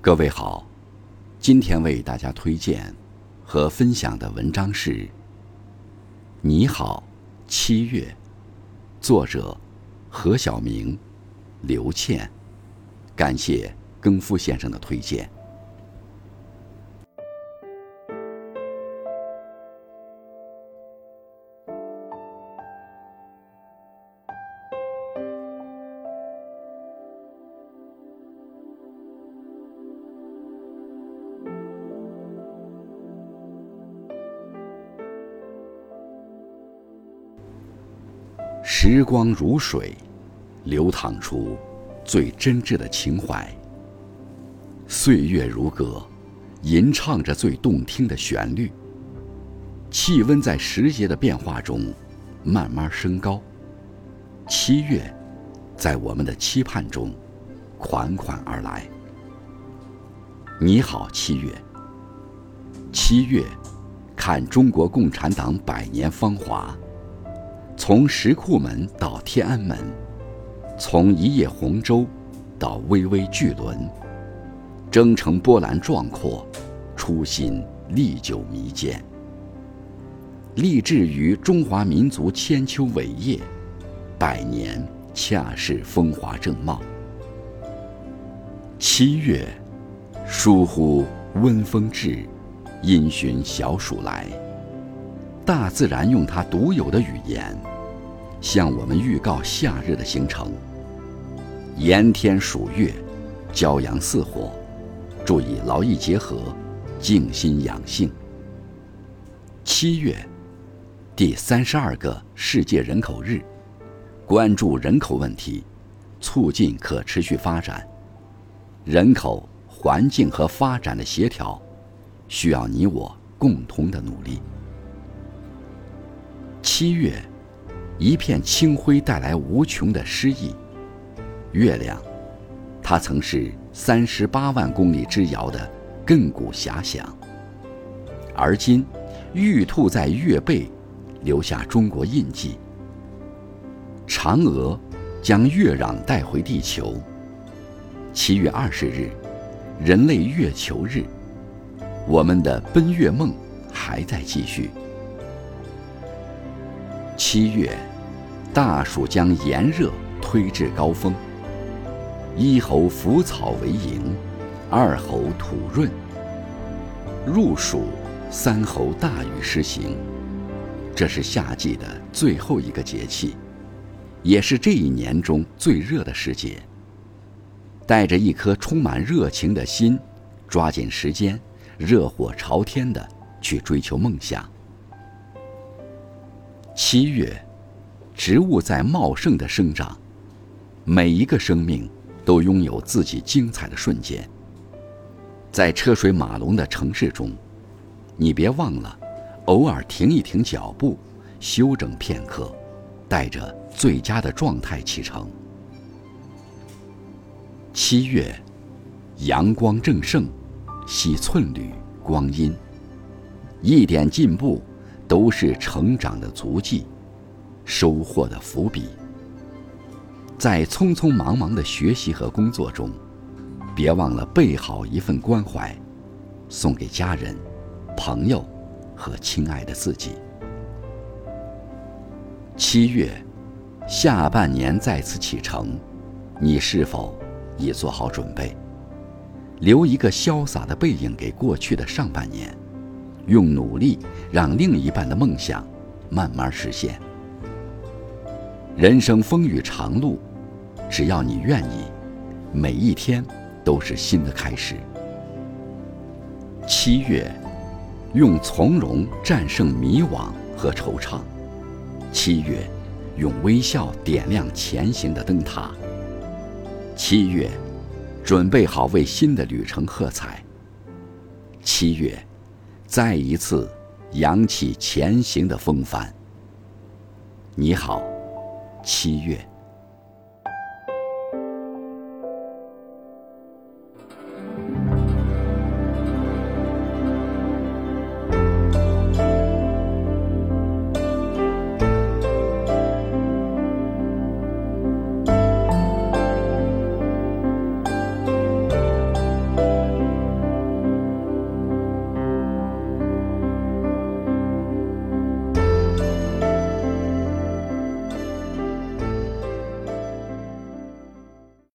各位好，今天为大家推荐和分享的文章是《你好，七月》，作者何晓明、刘倩，感谢更夫先生的推荐。时光如水，流淌出最真挚的情怀。岁月如歌，吟唱着最动听的旋律。气温在时节的变化中慢慢升高。七月，在我们的期盼中款款而来。你好，七月。七月，看中国共产党百年芳华。从石库门到天安门，从一叶红舟到巍巍巨轮，征程波澜壮阔，初心历久弥坚。立志于中华民族千秋伟业，百年恰是风华正茂。七月，疏忽温风至，因循小暑来。大自然用它独有的语言，向我们预告夏日的行程。炎天暑月，骄阳似火，注意劳逸结合，静心养性。七月，第三十二个世界人口日，关注人口问题，促进可持续发展。人口、环境和发展的协调，需要你我共同的努力。七月，一片清辉带来无穷的诗意。月亮，它曾是三十八万公里之遥的亘古遐想。而今，玉兔在月背留下中国印记。嫦娥将月壤带回地球。七月二十日，人类月球日，我们的奔月梦还在继续。七月，大暑将炎热推至高峰。一候腐草为营，二候土润。入暑，三候大雨施行。这是夏季的最后一个节气，也是这一年中最热的时节。带着一颗充满热情的心，抓紧时间，热火朝天的去追求梦想。七月，植物在茂盛的生长，每一个生命都拥有自己精彩的瞬间。在车水马龙的城市中，你别忘了，偶尔停一停脚步，休整片刻，带着最佳的状态启程。七月，阳光正盛，惜寸缕光阴，一点进步。都是成长的足迹，收获的伏笔。在匆匆忙忙的学习和工作中，别忘了备好一份关怀，送给家人、朋友和亲爱的自己。七月，下半年再次启程，你是否已做好准备？留一个潇洒的背影给过去的上半年。用努力让另一半的梦想慢慢实现。人生风雨长路，只要你愿意，每一天都是新的开始。七月，用从容战胜迷惘和惆怅。七月，用微笑点亮前行的灯塔。七月，准备好为新的旅程喝彩。七月。再一次扬起前行的风帆。你好，七月。